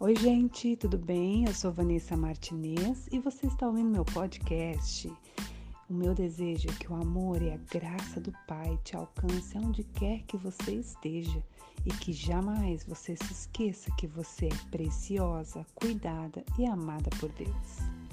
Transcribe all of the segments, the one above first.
Oi, gente, tudo bem? Eu sou Vanessa Martinez e você está ouvindo meu podcast. O meu desejo é que o amor e a graça do Pai te alcance aonde quer que você esteja e que jamais você se esqueça que você é preciosa, cuidada e amada por Deus.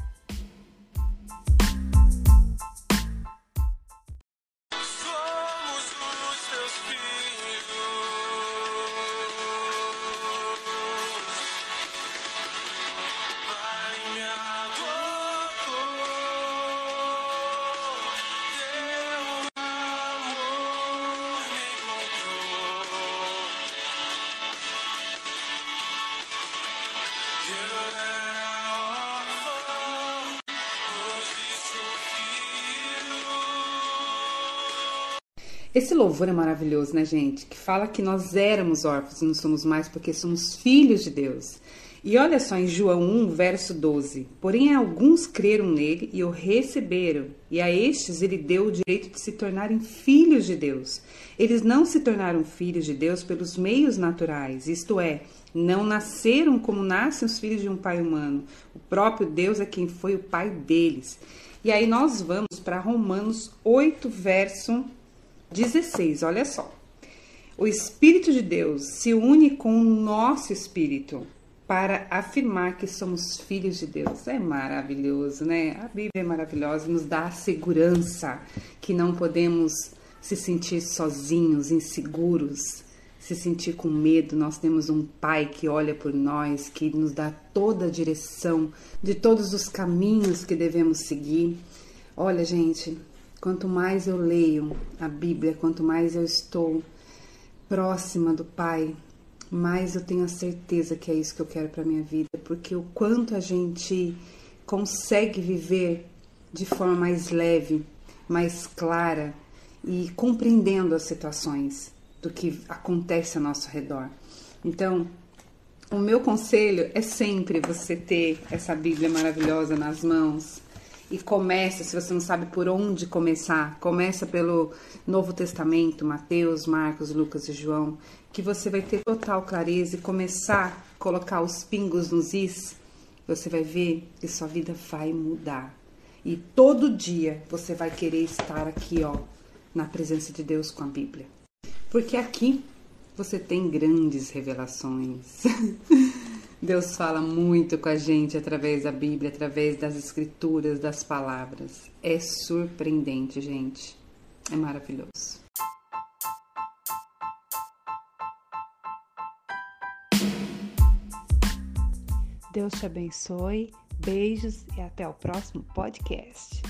Esse louvor é maravilhoso, né, gente? Que fala que nós éramos órfãos e não somos mais porque somos filhos de Deus. E olha só em João 1, verso 12: Porém, alguns creram nele e o receberam, e a estes ele deu o direito de se tornarem filhos de Deus. Eles não se tornaram filhos de Deus pelos meios naturais, isto é, não nasceram como nascem os filhos de um pai humano. O próprio Deus é quem foi o pai deles. E aí nós vamos para Romanos 8, verso 16, olha só. O Espírito de Deus se une com o nosso espírito para afirmar que somos filhos de Deus. É maravilhoso, né? A Bíblia é maravilhosa, nos dá a segurança que não podemos se sentir sozinhos, inseguros, se sentir com medo. Nós temos um Pai que olha por nós, que nos dá toda a direção de todos os caminhos que devemos seguir. Olha, gente, Quanto mais eu leio a Bíblia, quanto mais eu estou próxima do Pai, mais eu tenho a certeza que é isso que eu quero para minha vida, porque o quanto a gente consegue viver de forma mais leve, mais clara e compreendendo as situações do que acontece ao nosso redor. Então, o meu conselho é sempre você ter essa Bíblia maravilhosa nas mãos, e começa, se você não sabe por onde começar, começa pelo Novo Testamento, Mateus, Marcos, Lucas e João, que você vai ter total clareza e começar a colocar os pingos nos is, você vai ver que sua vida vai mudar. E todo dia você vai querer estar aqui, ó, na presença de Deus com a Bíblia. Porque aqui você tem grandes revelações. Deus fala muito com a gente através da Bíblia, através das escrituras, das palavras. É surpreendente, gente. É maravilhoso. Deus te abençoe, beijos e até o próximo podcast.